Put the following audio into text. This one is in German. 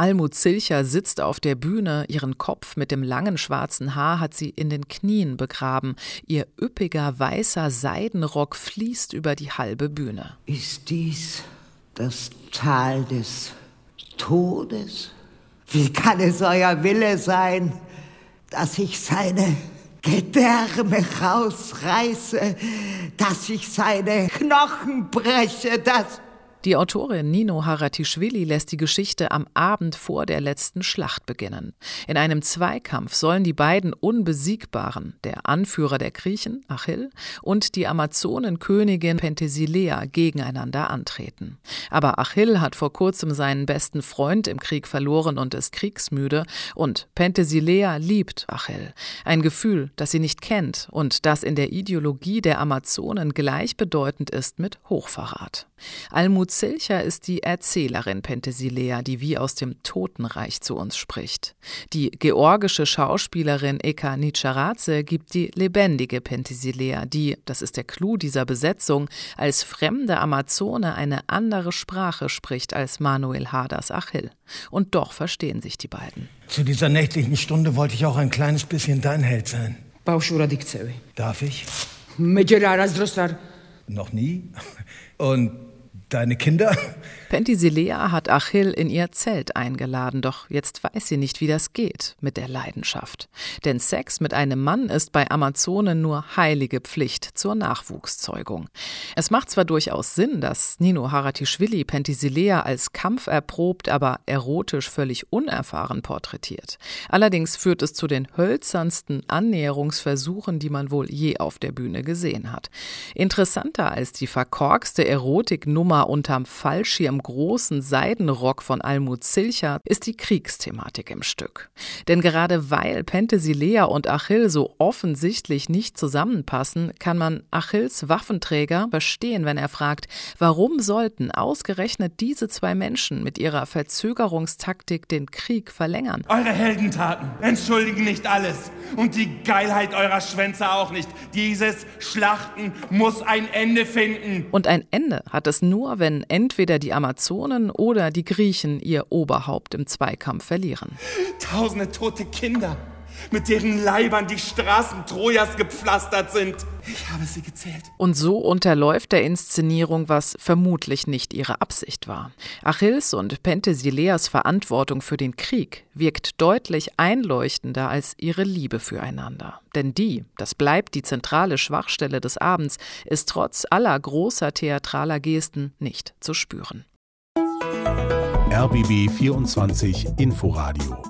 Almut Zilcher sitzt auf der Bühne, ihren Kopf mit dem langen schwarzen Haar hat sie in den Knien begraben. Ihr üppiger weißer Seidenrock fließt über die halbe Bühne. Ist dies das Tal des Todes? Wie kann es euer Wille sein, dass ich seine Gedärme rausreiße, dass ich seine Knochen breche, dass die Autorin Nino Haratischvili lässt die Geschichte am Abend vor der letzten Schlacht beginnen. In einem Zweikampf sollen die beiden Unbesiegbaren, der Anführer der Griechen, Achill, und die Amazonenkönigin Penthesilea gegeneinander antreten. Aber Achill hat vor kurzem seinen besten Freund im Krieg verloren und ist kriegsmüde, und Penthesilea liebt Achill. Ein Gefühl, das sie nicht kennt und das in der Ideologie der Amazonen gleichbedeutend ist mit Hochverrat. Almut Zilcher ist die Erzählerin Penthesilea, die wie aus dem Totenreich zu uns spricht. Die georgische Schauspielerin Eka Nicharadze gibt die lebendige Penthesilea, die, das ist der Clou dieser Besetzung, als fremde Amazone eine andere Sprache spricht als Manuel Haders Achill. Und doch verstehen sich die beiden. Zu dieser nächtlichen Stunde wollte ich auch ein kleines bisschen dein Held sein. Darf ich? Noch nie? Und Deine Kinder? Penthesilea hat Achill in ihr Zelt eingeladen, doch jetzt weiß sie nicht, wie das geht mit der Leidenschaft. Denn Sex mit einem Mann ist bei Amazonen nur heilige Pflicht zur Nachwuchszeugung. Es macht zwar durchaus Sinn, dass Nino Haratischvili Penthesilea als kampferprobt, aber erotisch völlig unerfahren porträtiert. Allerdings führt es zu den hölzernsten Annäherungsversuchen, die man wohl je auf der Bühne gesehen hat. Interessanter als die verkorkste Erotiknummer unterm Fallschirm großen Seidenrock von Almut Zilcher ist die Kriegsthematik im Stück. Denn gerade weil Penthesilea und Achill so offensichtlich nicht zusammenpassen, kann man Achilles Waffenträger verstehen, wenn er fragt, warum sollten ausgerechnet diese zwei Menschen mit ihrer Verzögerungstaktik den Krieg verlängern? Eure Heldentaten entschuldigen nicht alles und die Geilheit eurer Schwänze auch nicht. Dieses Schlachten muss ein Ende finden. Und ein Ende hat es nur nur, wenn entweder die Amazonen oder die Griechen ihr Oberhaupt im Zweikampf verlieren. Tausende tote Kinder, mit deren Leibern die Straßen Trojas gepflastert sind. Ich habe sie gezählt. Und so unterläuft der Inszenierung, was vermutlich nicht ihre Absicht war. Achilles und Penthesileas Verantwortung für den Krieg wirkt deutlich einleuchtender als ihre Liebe füreinander. Denn die, das bleibt die zentrale Schwachstelle des Abends, ist trotz aller großer theatraler Gesten nicht zu spüren. RBB 24 Inforadio